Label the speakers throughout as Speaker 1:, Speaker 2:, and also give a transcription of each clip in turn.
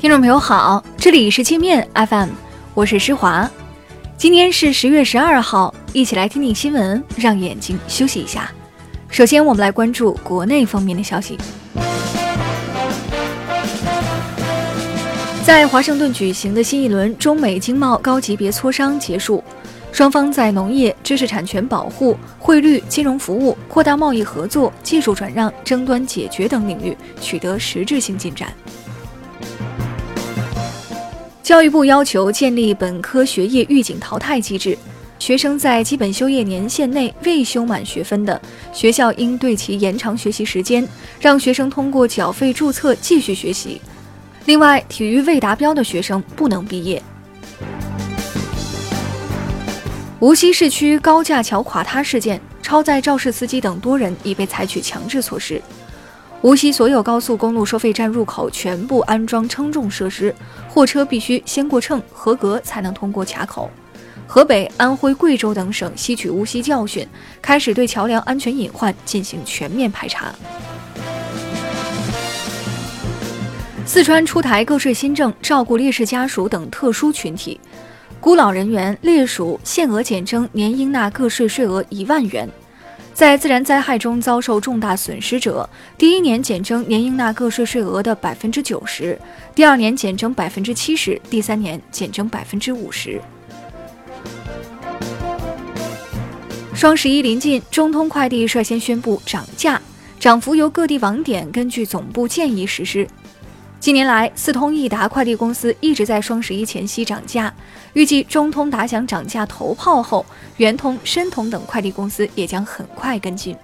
Speaker 1: 听众朋友好，这里是界面 FM，我是施华。今天是十月十二号，一起来听听新闻，让眼睛休息一下。首先，我们来关注国内方面的消息。在华盛顿举行的新一轮中美经贸高级别磋商结束，双方在农业、知识产权保护、汇率、金融服务、扩大贸易合作、技术转让、争端解决等领域取得实质性进展。教育部要求建立本科学业预警淘汰机制，学生在基本修业年限内未修满学分的，学校应对其延长学习时间，让学生通过缴费注册继续学习。另外，体育未达标的学生不能毕业。无锡市区高架桥垮塌事件，超载肇事司机等多人已被采取强制措施。无锡所有高速公路收费站入口全部安装称重设施，货车必须先过秤合格才能通过卡口。河北、安徽、贵州等省吸取无锡教训，开始对桥梁安全隐患进行全面排查。四川出台个税新政，照顾烈士家属等特殊群体，孤老人员、烈属限额减征年应纳个税税额一万元。在自然灾害中遭受重大损失者，第一年减征年应纳个税税额的百分之九十，第二年减征百分之七十，第三年减征百分之五十。双十一临近，中通快递率先宣布涨价，涨幅由各地网点根据总部建议实施。近年来，四通一达快递公司一直在双十一前夕涨价。预计中通打响涨价头炮后，圆通、申通等快递公司也将很快跟进。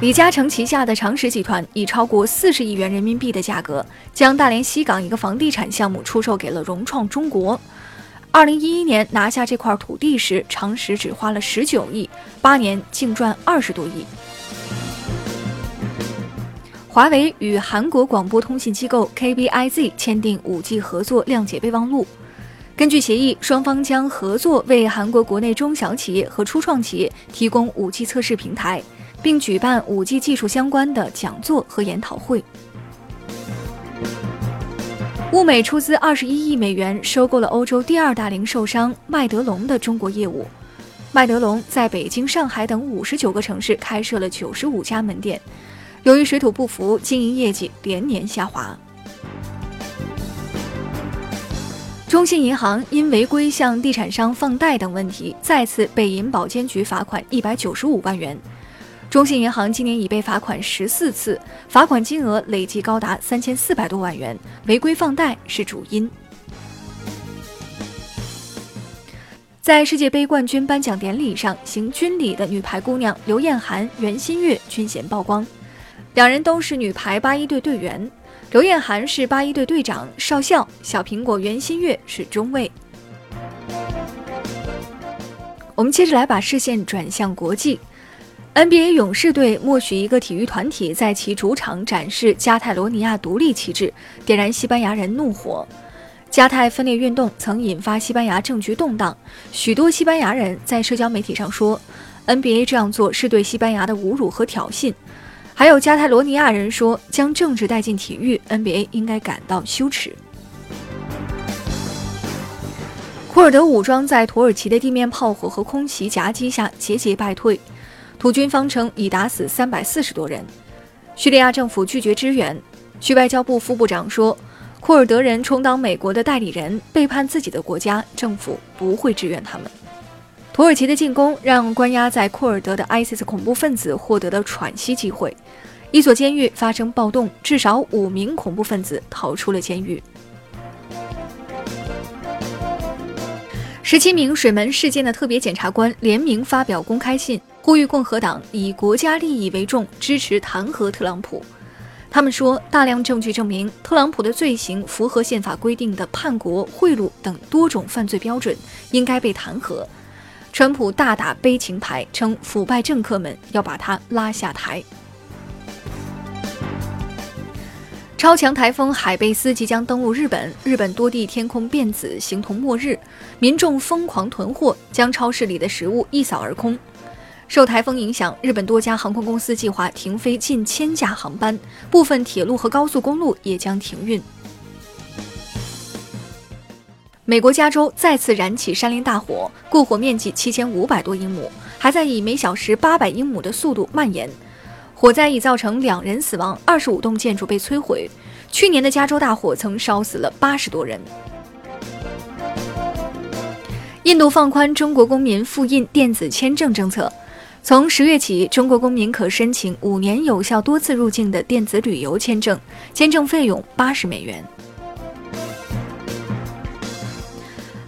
Speaker 1: 李嘉诚旗下的长实集团以超过四十亿元人民币的价格，将大连西港一个房地产项目出售给了融创中国。二零一一年拿下这块土地时，长实只花了十九亿，八年净赚二十多亿。华为与韩国广播通信机构 KBIZ 签订 5G 合作谅解备忘录。根据协议，双方将合作为韩国国内中小企业和初创企业提供 5G 测试平台，并举办 5G 技术相关的讲座和研讨会。物美出资21亿美元收购了欧洲第二大零售商麦德龙的中国业务。麦德龙在北京、上海等59个城市开设了95家门店。由于水土不服，经营业绩连年下滑。中信银行因违规向地产商放贷等问题，再次被银保监局罚款一百九十五万元。中信银行今年已被罚款十四次，罚款金额累计高达三千四百多万元，违规放贷是主因。在世界杯冠军颁奖典礼上，行军礼的女排姑娘刘晏含、袁心玥均显曝光。两人都是女排八一队队员，刘晏含是八一队队长少校，小苹果袁心玥是中卫。我们接着来把视线转向国际，NBA 勇士队默许一个体育团体在其主场展示加泰罗尼亚独立旗帜，点燃西班牙人怒火。加泰分裂运动曾引发西班牙政局动荡，许多西班牙人在社交媒体上说，NBA 这样做是对西班牙的侮辱和挑衅。还有加泰罗尼亚人说，将政治带进体育，NBA 应该感到羞耻。库尔德武装在土耳其的地面炮火和空袭夹击下节节败退，土军方称已打死三百四十多人。叙利亚政府拒绝支援，叙外交部副部长说，库尔德人充当美国的代理人，背叛自己的国家，政府不会支援他们。土耳其的进攻让关押在库尔德的 ISIS 恐怖分子获得了喘息机会。一所监狱发生暴动，至少五名恐怖分子逃出了监狱。十七名水门事件的特别检察官联名发表公开信，呼吁共和党以国家利益为重，支持弹劾特朗普。他们说，大量证据证明特朗普的罪行符合宪法规定的叛国、贿赂等多种犯罪标准，应该被弹劾。川普大打悲情牌，称腐败政客们要把他拉下台。超强台风海贝斯即将登陆日本，日本多地天空变紫，形同末日，民众疯狂囤货，将超市里的食物一扫而空。受台风影响，日本多家航空公司计划停飞近千架航班，部分铁路和高速公路也将停运。美国加州再次燃起山林大火，过火面积七千五百多英亩，还在以每小时八百英亩的速度蔓延。火灾已造成两人死亡，二十五栋建筑被摧毁。去年的加州大火曾烧死了八十多人。印度放宽中国公民复印电子签证政策，从十月起，中国公民可申请五年有效、多次入境的电子旅游签证，签证费用八十美元。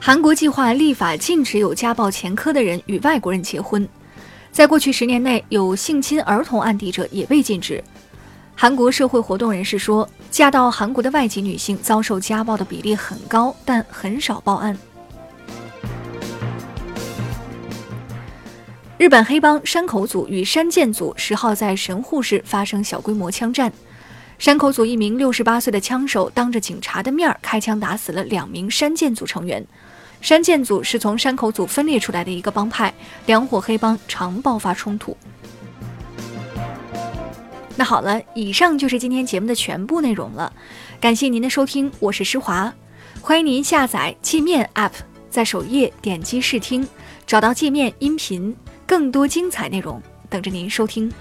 Speaker 1: 韩国计划立法禁止有家暴前科的人与外国人结婚，在过去十年内，有性侵儿童案底者也被禁止。韩国社会活动人士说，嫁到韩国的外籍女性遭受家暴的比例很高，但很少报案。日本黑帮山口组与山涧组十号在神户市发生小规模枪战，山口组一名六十八岁的枪手当着警察的面儿开枪打死了两名山建组成员。山建组是从山口组分裂出来的一个帮派，两伙黑帮常爆发冲突。那好了，以上就是今天节目的全部内容了，感谢您的收听，我是施华，欢迎您下载界面 App，在首页点击试听，找到界面音频。更多精彩内容等着您收听。